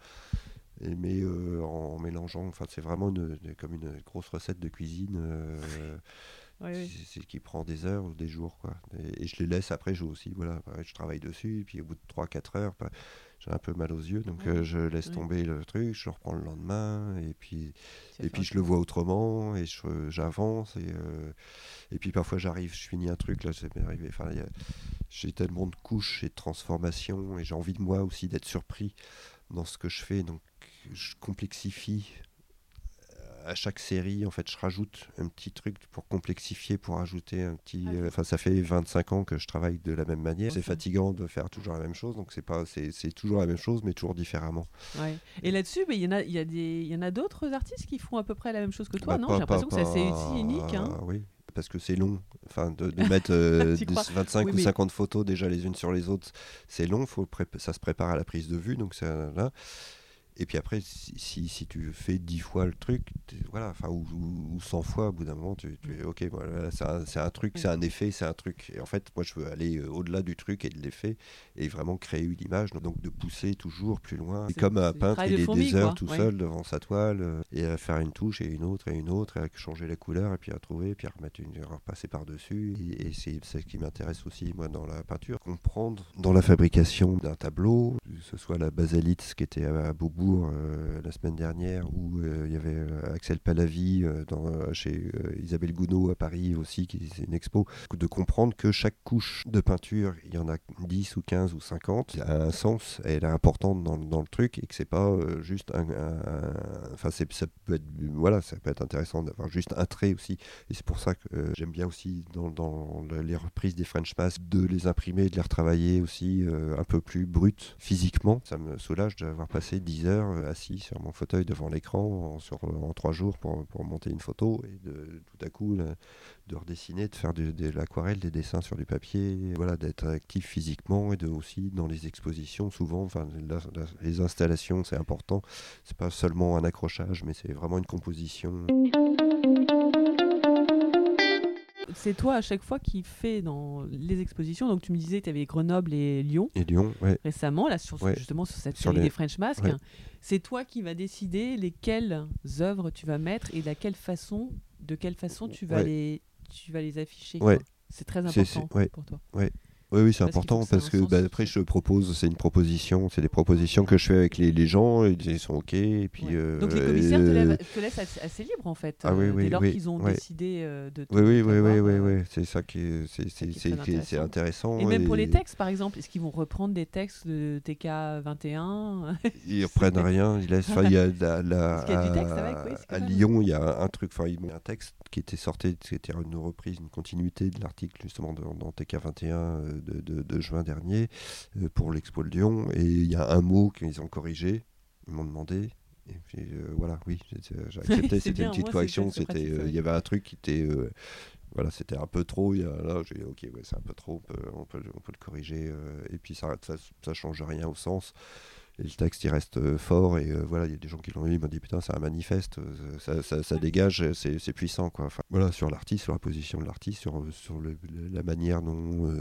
Et mais euh, en mélangeant, enfin c'est vraiment une- une- comme une grosse recette de cuisine. euh, Ouais, ouais. c'est qui prend des heures ou des jours quoi et, et je les laisse après je aussi voilà je travaille dessus et puis au bout de 3-4 heures bah, j'ai un peu mal aux yeux donc Ouais, euh, je laisse ouais. tomber le truc je reprends le lendemain et puis et puis je le vois autrement et j'avance et euh, et puis parfois j'arrive je finis un truc là c'est arrivé enfin j'ai tellement de couches et de transformations et j'ai envie de moi aussi d'être surpris dans ce que je fais donc je complexifie à chaque série, en fait, je rajoute un petit truc pour complexifier, pour ajouter un petit. Ah euh, Enfin, ça fait 25 ans que je travaille de la même manière. C'est fatigant de faire toujours la même chose, donc c'est pas, c'est toujours la même chose, mais toujours différemment. Ouais. Et là-dessus, mais il y en a, il y a des, il y en a d'autres artistes qui font à peu près la même chose que toi, Bah, non? J'ai l'impression que c'est aussi unique. Hein. Oui, parce que c'est long. Enfin, de, de mettre euh, Tu des crois 25 Oui, ou mais- 50 photos déjà les unes sur les autres, c'est long. Faut ça se prépare à la prise de vue, donc c'est là. Et puis après, si, si, si tu fais 10 fois le truc, voilà, enfin, ou, ou, ou 100 fois, au bout d'un moment, tu, tu es ok, voilà, c'est un, un truc, Oui. c'est un effet, c'est un truc. Et en fait, moi, je veux aller euh, au-delà du truc et de l'effet et vraiment créer une image, donc de pousser toujours plus loin. C'est- comme un peintre, il est fourmi, des heures quoi. tout Ouais. seul devant sa toile euh, et à faire une touche et une autre et une autre, et à changer la couleur et puis à trouver, et puis à remettre une, à repasser par-dessus. Et, et c'est ce qui m'intéresse aussi, moi, dans la peinture. Comprendre dans la fabrication d'un tableau, que ce soit la basalite, ce qui était à, à Euh, la semaine dernière, ou euh, il y avait euh, Axel Palavi euh, euh, chez euh, Isabelle Gounod à Paris aussi, qui c'est une expo, de comprendre que chaque couche de peinture, il y en a 10 ou 15 ou 50, a un sens, elle est importante dans, dans le truc, et que c'est pas juste un... Enfin, ça peut être... Voilà, ça peut être intéressant d'avoir juste un trait aussi, et c'est pour ça que j'aime bien aussi dans, dans le- les reprises des French Mask de les imprimer, de les retravailler aussi un peu plus brutes physiquement. Ça me soulage d'avoir passé 10 heures assis sur mon fauteuil devant l'écran en, sur, en 3 jours pour, pour monter une photo et de tout à coup de redessiner, de faire de, l'aquarelle, des dessins sur du papier, voilà, d'être actif physiquement et de aussi dans les expositions souvent, enfin les installations c'est important, c'est pas seulement un accrochage mais c'est vraiment une composition. C'est toi à chaque fois qui fais dans les expositions. Donc tu me disais que tu avais Grenoble et Lyon Et Lyon, ouais. récemment, là sur, Ouais. justement sur cette série les- des French Mask. Ouais. C'est toi qui vas décider lesquelles œuvres tu vas mettre et de quelle façon, de quelle façon tu vas les, tu vas les afficher. C'est très important pour toi. Ouais. Oui, oui, c'est important parce que bah, après je propose, c'est une proposition, c'est des propositions que je fais avec les, les gens, et ils sont ok, et puis. Ouais. euh, Donc les commissaires te, euh, te laissent assez, libre en fait, Ah oui, euh, oui, dès lors oui, qu'ils ont décidé euh, de Oui, oui, oui, oui, oui, euh, oui, c'est ça qui est, c'est, c'est intéressant. Et même pour les textes, par exemple, est-ce qu'ils vont reprendre des textes de TK21 Ils reprennent rien, ils laissent. Enfin, il y a la, la- Parce qu'il y a du texte à, avec, à Lyon, il y a un truc, enfin, ils un texte qui était sorti, c'était une reprise, une continuité de l'article justement dans, dans TK21 euh, de, de- de juin dernier euh, pour l'Expo de Lyon, et il y a un mot qu'ils ont corrigé, ils m'ont demandé. Et puis euh, voilà, oui, j'ai accepté. C'était une petite moi, correction. euh, il y avait un truc qui était, voilà, c'était un peu trop. Il y a, là, j'ai dit, ok, ouais, c'est un peu trop. On peut, on peut, on peut le corriger. euh, et puis ça, ça, ça change rien au sens. Et le texte, il reste euh, fort. Et euh, voilà, il y a des gens qui l'ont lu, ils m'ont dit putain, c'est un manifeste, euh, ça, ça, ça dégage, c'est puissant. Quoi. Enfin, voilà, sur l'artiste, sur la position de l'artiste, sur, sur le- le- la manière dont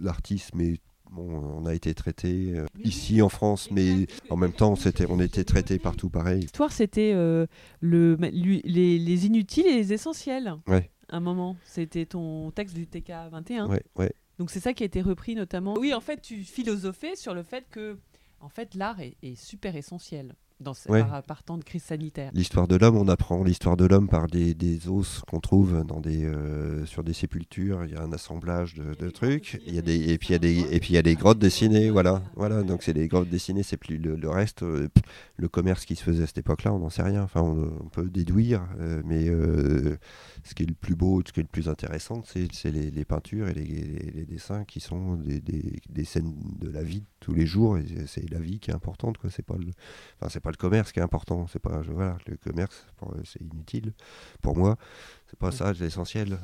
l'artiste, bon, on a été traité euh, ici en France, mais en même temps, on était traité partout pareil. L'histoire, c'était euh, le, les, les inutiles et les essentiels. Ouais. Un moment, c'était ton texte du TK21. Ouais, ouais. Donc c'est ça qui a été repris notamment. Oui, en fait, tu philosophais sur le fait que, en fait, l'art est, super essentiel dans ce, Ouais. par, de crise sanitaire. L'histoire de l'homme, on apprend l'histoire de l'homme par des, des os qu'on trouve dans des, euh, sur des sépultures. Il y a un assemblage de, de trucs. Il y a des, et puis il y a des, et puis il y a des grottes dessinées. Voilà, voilà. Donc c'est des grottes dessinées. C'est plus le, le reste. euh, le commerce qui se faisait à cette époque-là, on n'en sait rien. Enfin, on, on peut déduire, euh, mais ce qui est le plus beau, ce qui est le plus intéressant, c'est les, les peintures et les, les- les dessins qui sont des, scènes de la vie de tous les jours. Et c'est la vie qui est importante. quoi. C'est pas le, Enfin, c'est pas le commerce qui est important. C'est pas, voilà, le commerce, c'est inutile. Pour moi, c'est pas ça l'essentiel.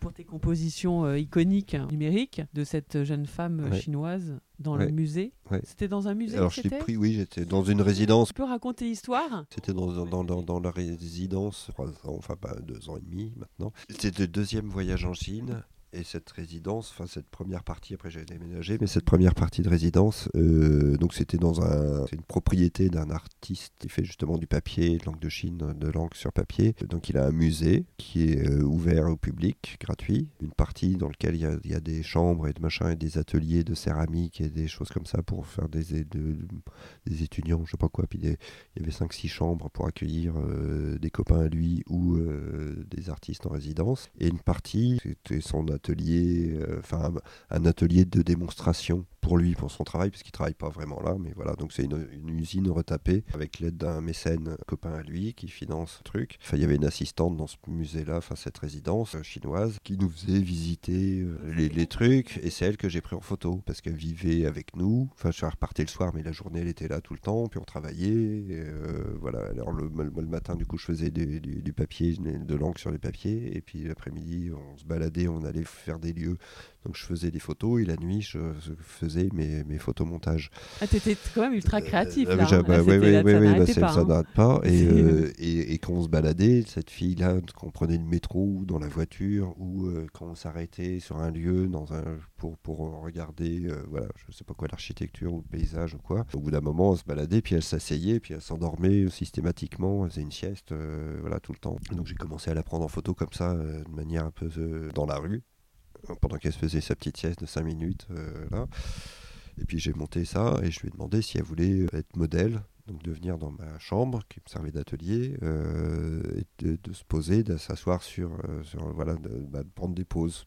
Pour tes compositions euh, iconiques hein, numériques de cette jeune femme euh, Ouais. chinoise dans Ouais. le musée. Ouais. C'était dans un musée Alors, je l'ai pris, oui, j'étais dans une résidence. Tu peux raconter l'histoire? C'était dans, dans, dans, dans la résidence, trois ans, enfin deux ans et demi maintenant. C'était le deuxième voyage en Chine. Et cette résidence, enfin cette première partie, après j'ai déménagé, mais cette première partie de résidence, euh, donc c'était dans un, une propriété d'un artiste qui fait justement du papier, de langue de Chine, de langue sur papier. Donc il a un musée qui est euh, ouvert au public, gratuit. Une partie dans laquelle il y, a, des chambres et de machin et des ateliers de céramique et des choses comme ça pour faire des, de- des étudiants, je sais pas quoi. Puis il y avait 5-6 chambres pour accueillir euh, des copains à lui ou des artistes en résidence. Et une partie, c'était son euh, enfin un atelier de démonstration pour lui, pour son travail, parce qu'il travaille pas vraiment là. Mais voilà, donc c'est une, usine retapée avec l'aide d'un mécène copain à lui qui finance le truc. Enfin, il y avait une assistante dans ce musée-là, enfin cette résidence euh, chinoise, qui nous faisait visiter euh, les, trucs. Et c'est elle que j'ai pris en photo parce qu'elle vivait avec nous. Enfin, je repartais le soir, mais la journée elle était là tout le temps. Puis on travaillait. euh, voilà. Alors le, matin, du coup, je faisais du, du- du papier, de l'encre sur les papiers. Et puis l'après-midi, on se baladait, on allait faire des lieux. Donc je faisais des photos et la nuit, je, faisais mes, mes photomontages. Ah, t'étais quand même ultra créatif Euh, là. hein. bah, Là, ouais, là, ouais, ça bah, pas. ça hein. n'arrête pas. Et, euh, et, et quand on se baladait, cette fille-là, qu'on prenait le métro ou dans la voiture, ou euh, quand on s'arrêtait sur un lieu dans un, pour, pour regarder, euh, voilà, je sais pas quoi, l'architecture ou le paysage ou quoi, au bout d'un moment, on se baladait, puis elle s'asseyait, puis elle s'endormait systématiquement, elle faisait une sieste, euh, voilà, tout le temps. Donc j'ai commencé à la prendre en photo comme ça, euh, de manière un peu euh, dans la rue, pendant qu'elle se faisait sa petite sieste de 5 minutes, euh, là. Et puis j'ai monté ça et je lui ai demandé si elle voulait être modèle, donc de venir dans ma chambre qui me servait d'atelier, euh, et de, se poser, de s'asseoir sur, euh, voilà, de, bah, de prendre des pauses,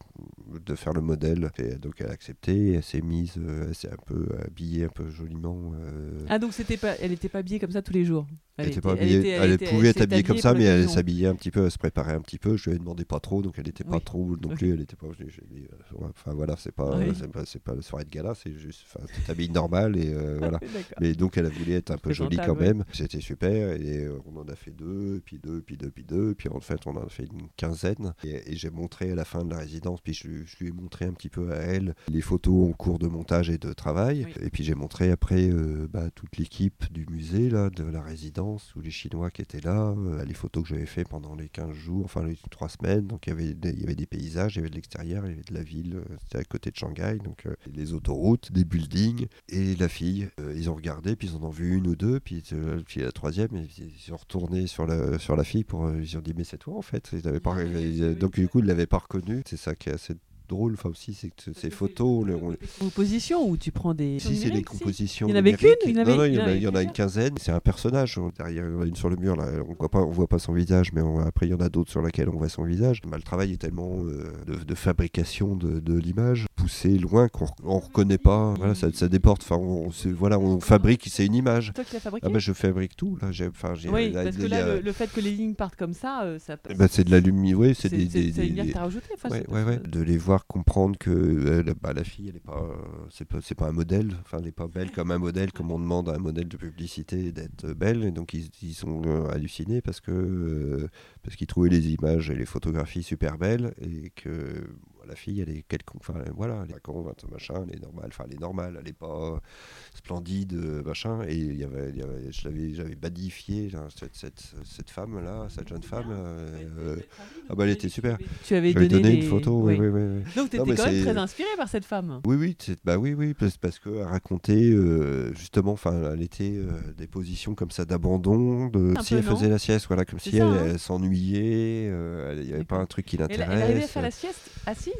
de faire le modèle. Et donc elle a accepté, elle s'est mise, euh, elle s'est un peu habillée un peu joliment. euh, Ah donc c'était pas, elle était pas habillée comme ça tous les jours? Elle, était était- pas habillée- était- elle pouvait être habillée comme ça, mais elle s'habillait un petit peu, elle se préparait un petit peu. Je lui ai demandé pas trop, donc elle n'était pas Oui. trop non plus. Elle était pas. j'ai- dit, euh, Enfin voilà, c'est pas, Oui. c'est pas, la soirée de gala, c'est juste, tu t'habilles normal et euh, voilà. Mais donc elle voulait être un peu jolie quand même. C'était super et euh, on en a fait deux, puis deux, puis deux, puis deux, puis en fait on en a fait une quinzaine. Et, et j'ai montré à la fin de la résidence, puis je, lui- je lui ai montré un petit peu à elle les photos en cours de montage et de travail. Oui. Et puis j'ai montré après euh, bah, toute l'équipe du musée là, de la résidence résidence, tous les Chinois qui étaient là, euh, les photos que j'avais fait pendant les 15 jours, enfin les 3 semaines. Donc il y avait des, il y avait des paysages, il y avait de l'extérieur, il y avait de la ville, euh, c'était à côté de Shanghai, donc euh, les autoroutes, des buildings et la fille. Euh, ils ont regardé, puis ils en ont vu une ou deux, puis, euh, puis la troisième, ils, ils sont retournés sur la, sur la fille pour. ils ont dit mais c'est toi en fait. Ils pas, ils- donc du coup ils l'avaient pas reconnu. C'est ça qui est assez drôle, enfin aussi, c'est que ces photos, le- on- Composition où tu prends des. si, c'est des compositions. Il y en avait qu'une, Non, non, il y en a, avait il y en a une quinzaine. C'est un personnage. Derrière, il y en a une sur le mur, là, on voit pas, on voit pas son visage, mais on- après, il y en a d'autres sur lesquels on voit son visage. Bah, le travail est tellement euh, de, de fabrication de, de l'image poussé loin qu'on on reconnaît pas. Voilà, ça, ça déporte. Enfin, on, voilà, on fabrique, c'est une image. Toi qui fabriqué Ah bah, je fabrique tout. Là, enfin, Oui, là, parce que là, a- le, le fait que les lignes partent comme ça, euh, ça. eh ben, c'est de la lumière. Oui, c'est des, c'est- une lumière que rajoutée. De les voir comprendre que euh, la, bah, la fille, elle est pas, euh, c'est pas, pas un modèle. Enfin, elle est pas belle comme un modèle, comme on demande à un modèle de publicité d'être belle. Et donc ils, ils sont euh, hallucinés parce que euh, parce qu'ils trouvaient les images et les photographies super belles et que la fille, elle est quelconque. Enfin, voilà, elle est con, machin, elle est normale. Enfin, elle est normale. Elle est pas splendide, euh, machin. Et il y avait, il y avait- je l'avais, j'avais badifié là, cette, cette, cette femme là, cette jeune femme. euh, ah bah, elle était super. Tu avais donné, une photo. oui. Oui, oui. Donc tu étais quand même très inspiré par cette femme. Oui, oui, c'est- bah oui, oui, parce, parce qu'elle racontait euh, justement, enfin, elle était euh, des positions comme ça d'abandon, de Un si peu, elle faisait la sieste, voilà, comme C'est si ça, elle, hein. elle s'ennuyait, euh, elle- il n'y avait pas un truc qui Elle, elle arrivait à l'intéresse. faire la sieste assise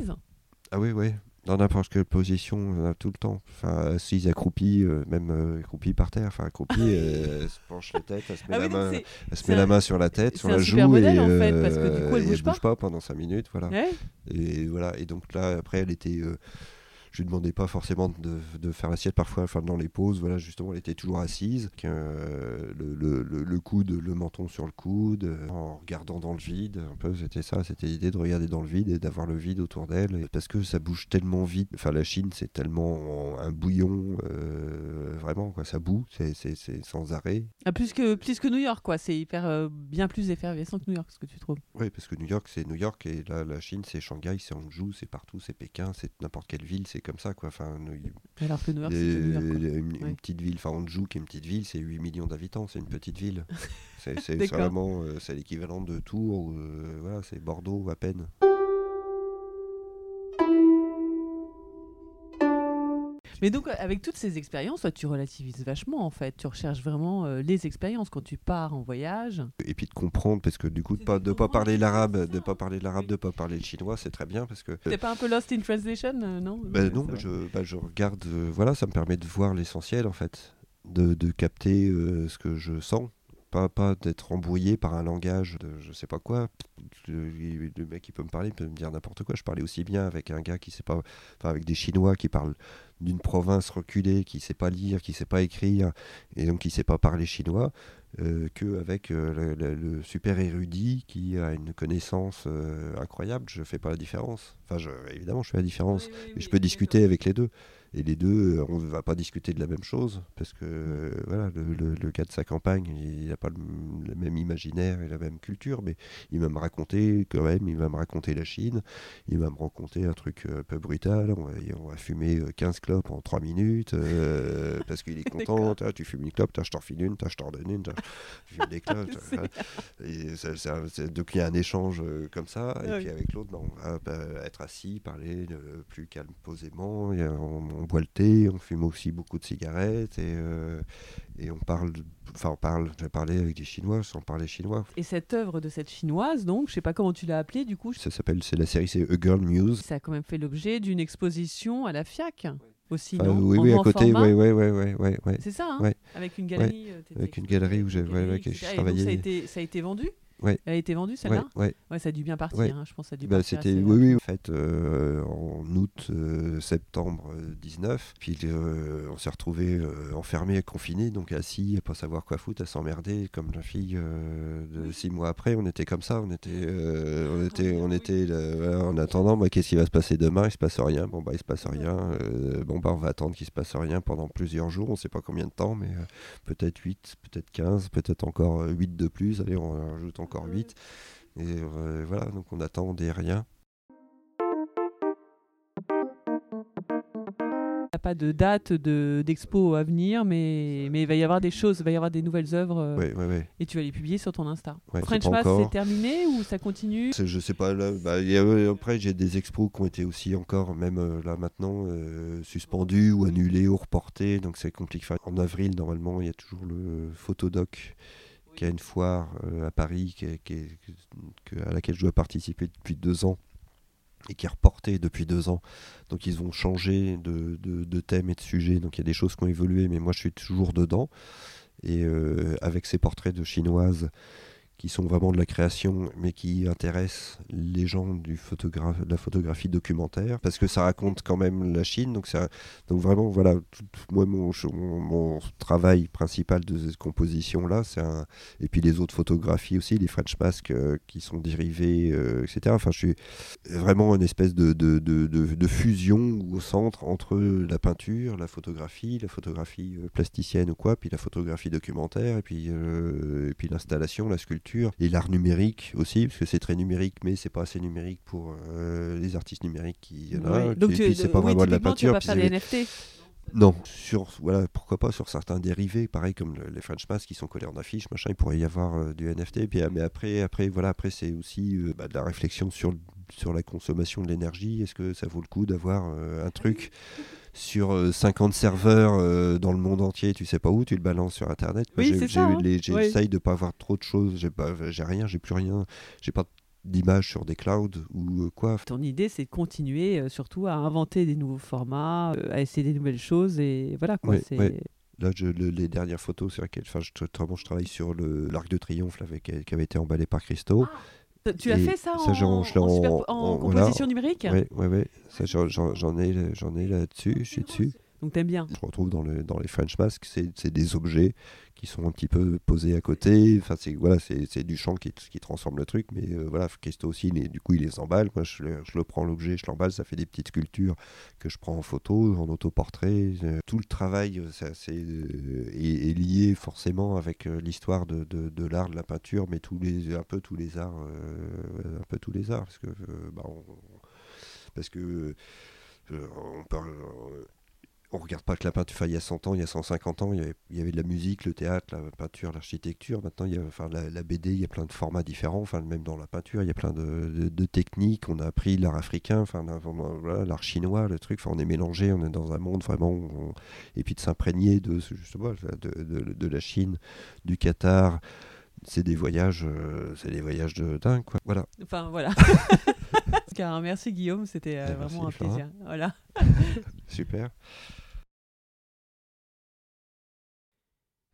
Ah oui, oui, dans n'importe quelle position, euh, tout le temps. Enfin, assise, accroupie, euh, même euh, accroupie par terre, enfin, accroupie, euh, elle se penche la tête, elle se met, Ah la, oui, donc main, c'est- elle se c'est met la main sur la tête, sur c'est la joue, super modèle, et, en fait, parce que du coup, euh, elle bouge pas. pas pendant 5 minutes, voilà. Ouais. Et voilà, et donc là, après, elle était. Je lui demandais pas forcément de, de faire l'assiette parfois, enfin dans les pauses, voilà, justement, elle était toujours assise, avec, euh, le, le, le- le coude, le menton sur le coude, euh, en regardant dans le vide, un peu, c'était ça, c'était l'idée de regarder dans le vide et d'avoir le vide autour d'elle, parce que ça bouge tellement vite, enfin la Chine, c'est tellement un bouillon, euh, vraiment, quoi, ça boue, c'est- sans arrêt. Ah, plus, que, plus que New York, quoi. C'est hyper, euh, bien plus effervescent que New York, ce que tu trouves. Oui, parce que New York, c'est New York, et là, la Chine, c'est Shanghai, c'est Hangzhou, c'est partout, c'est Pékin, c'est n'importe quelle ville, c'est comme ça, quoi, enfin, New- Alors que New York, c'est une, une Ouais. petite ville, enfin Hangzhou qui est une petite ville, c'est 8 millions d'habitants, c'est une petite ville. C'est vraiment euh, c'est l'équivalent de Tours, ou, euh, voilà, c'est Bordeaux à peine. Mais donc, euh, avec toutes ces expériences, toi, tu relativises vachement, en fait. Tu recherches vraiment euh, les expériences quand tu pars en voyage. Et puis de comprendre, parce que du coup, de pas, de pas parler l'arabe, de pas parler l'arabe, de pas parler le chinois, c'est très bien parce que. T'es pas un peu lost in translation, euh, non? Ouais, non, je, bah, je regarde, euh, voilà, ça me permet de voir l'essentiel en fait, de, de capter euh, ce que je sens, pas, pas d'être embrouillé par un langage de je sais pas quoi. Le, le mec qui peut me parler il peut me dire n'importe quoi. Je parlais aussi bien avec un gars qui sait pas, enfin avec des Chinois qui parlent d'une province reculée, qui sait pas lire, qui sait pas écrire, et donc qui sait pas parler chinois. Euh, que avec euh, le, super érudit qui a une connaissance euh, incroyable, je fais pas la différence. Enfin, je, évidemment, je fais la différence. Oui, je peux discuter avec les deux. Et les deux, euh, on ne va pas discuter de la même chose, parce que euh, voilà, le, le- le gars de sa campagne, il n'a pas le, le même imaginaire et la même culture, mais il va me raconter quand même, il va me raconter la Chine, il va me raconter un truc euh, un peu brutal, on va, on va fumer euh, 15 clopes en 3 minutes, euh, parce qu'il est content, tu fumes une clope, je t'en file une, je t'en donne une, je fume des clopes. Et ça- ça- c'est- donc il y a un échange comme ça, et Ah oui. puis avec l'autre, bah, on va bah, être assis, parler plus calme, posément, et on, on boit le thé, on fume aussi beaucoup de cigarettes, et, euh, et on parle, enfin on parle, j'ai parlé avec des Chinois sans parler chinois. Et cette œuvre de cette chinoise, donc, je sais pas comment tu l'as appelée, du coup, Ça s'appelle, c'est la série, c'est A Girl Muse. ça a quand même fait l'objet d'une exposition à la FIAC aussi, Enfin, non oui, En oui, à côté, oui, oui, oui, oui, oui, oui. C'est ça, hein Ouais. Avec une galerie. euh, t'étais Avec une galerie où j'ai- ouais, ouais, donc, ça a travaillais. été, ça a été vendu Ouais. Elle a été vendue, celle-là ouais. Ouais, ça a dû bien partir, hein, je pense que ça a dû Bah, partir c'était oui en fait euh, en août euh, septembre euh, 19 puis euh, on s'est retrouvé enfermés confinés donc assis à pas savoir quoi foutre à s'emmerder comme la fille de six mois après. On était comme ça on était on était on était là, voilà, en attendant bah, qu'est-ce qui va se passer demain? Il se passe rien. Bon bah il se passe rien bon bah on va attendre qu'il se passe rien pendant plusieurs jours on sait pas combien de temps mais peut-être 8 peut-être 15 peut-être encore euh, 8 de plus. Allez on rajoute encore 8 et euh, voilà, donc on attendait rien. La pas de date de- d'expo à venir, mais, mais il va y avoir des choses, il va y avoir des nouvelles œuvres euh, Ouais, ouais, ouais. et tu vas les publier sur ton Insta. French pas Mass, encore. c'est terminé ou ça continue? Je sais pas, là, bah, il y a- euh, après j'ai des expos qui ont été aussi encore, même là maintenant, euh, suspendus ou annulés ou reportés, donc c'est compliqué. En avril, normalement, il y a toujours le Photodoc qui a une foire euh, à Paris à laquelle je dois participer depuis deux ans et qui est reportée depuis deux ans. Donc ils ont changé de thème et de sujet, donc il y a des choses qui ont évolué, mais moi je suis toujours dedans. Et euh, avec ces portraits de chinoises qui sont vraiment de la création, mais qui intéressent les gens du photographe, de la photographie documentaire, parce que ça raconte quand même la Chine. Donc, ça, donc vraiment, voilà, tout- moi, mon, mon, travail principal de cette composition-là, c'est un... Et puis les autres photographies aussi, les French Masks euh, qui sont dérivés, euh, etc. Enfin, je suis vraiment une espèce de, de, de, fusion au centre entre la peinture, la photographie, la photographie euh, plasticienne ou quoi, puis la photographie documentaire, et puis, euh, et puis l'installation, la sculpture, et l'art numérique aussi, parce que c'est très numérique, mais c'est pas assez numérique pour euh, les artistes numériques qui y en a. Donc et tu, puis c'est pas oui, vraiment de la tu peinture. vas pas faire NFT. non, sur voilà, pourquoi pas sur certains dérivés, pareil comme le- les French Masks qui sont collés en affiche, machin, il pourrait y avoir euh, du NFT. Puis, euh, mais après, après, voilà, après c'est aussi euh, bah, de la réflexion sur sur la consommation de l'énergie. Est-ce que ça vaut le coup d'avoir un truc sur euh, 50 serveurs euh, dans le monde entier, tu sais pas où, tu le balances sur Internet. Oui, c'est eu hein. Oui. J'essaye de pas avoir trop de choses. J'ai pas, j'ai rien, j'ai plus rien, j'ai pas d'images sur des clouds ou euh, quoi. Ton idée, c'est de continuer euh, surtout à inventer des nouveaux formats, euh, à essayer des nouvelles choses et voilà quoi. Ouais, c'est... ouais. Là, je- le- les dernières photos sur lesquelles, enfin, je, tra- je travaille sur le- l'arc de triomphe là, avec, qui avait été emballé par Christo. Tu as fait ça, ça, en, je super- composition numérique? Ouais, ouais. Ça, j'en- ai, j'en ai là-dessus, je suis dessus. T'aimes bien. Je retrouve dans, le, dans les French Masks, c'est des objets qui sont un petit peu posés à côté. Enfin, c'est du champ qui, transforme le truc. Mais euh, voilà, Christo aussi, du coup, il les emballe. Moi, je, le- prends l'objet, je l'emballe. Ça fait des petites sculptures que je prends en photo, en autoportrait. Euh, Tout le travail euh, est, lié forcément avec l'histoire de, l'art, de la peinture, mais un peu tous les arts, un peu tous les arts, parce que euh, bah, on parle. On regarde pas que la peinture, enfin, il y a 100 ans, il y a 150 ans, il y avait, il y avait de la musique, le théâtre, la peinture, l'architecture. Maintenant, il y a, enfin, la, la BD, il y a plein de formats différents. Enfin, même dans la peinture, il y a plein de, de- de techniques. On a appris l'art africain, enfin, l'art- chinois, le truc. Enfin, on est mélangé, on est dans un monde vraiment. on- et puis de s'imprégner de, de, de- la Chine, du Qatar. C'est des voyages, euh, c'est des voyages de dingue, quoi. Voilà. Enfin voilà. Car merci Guillaume, c'était euh, Eh, merci, vraiment un plaisir. Voilà. Super.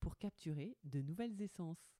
pour capturer de nouvelles essences.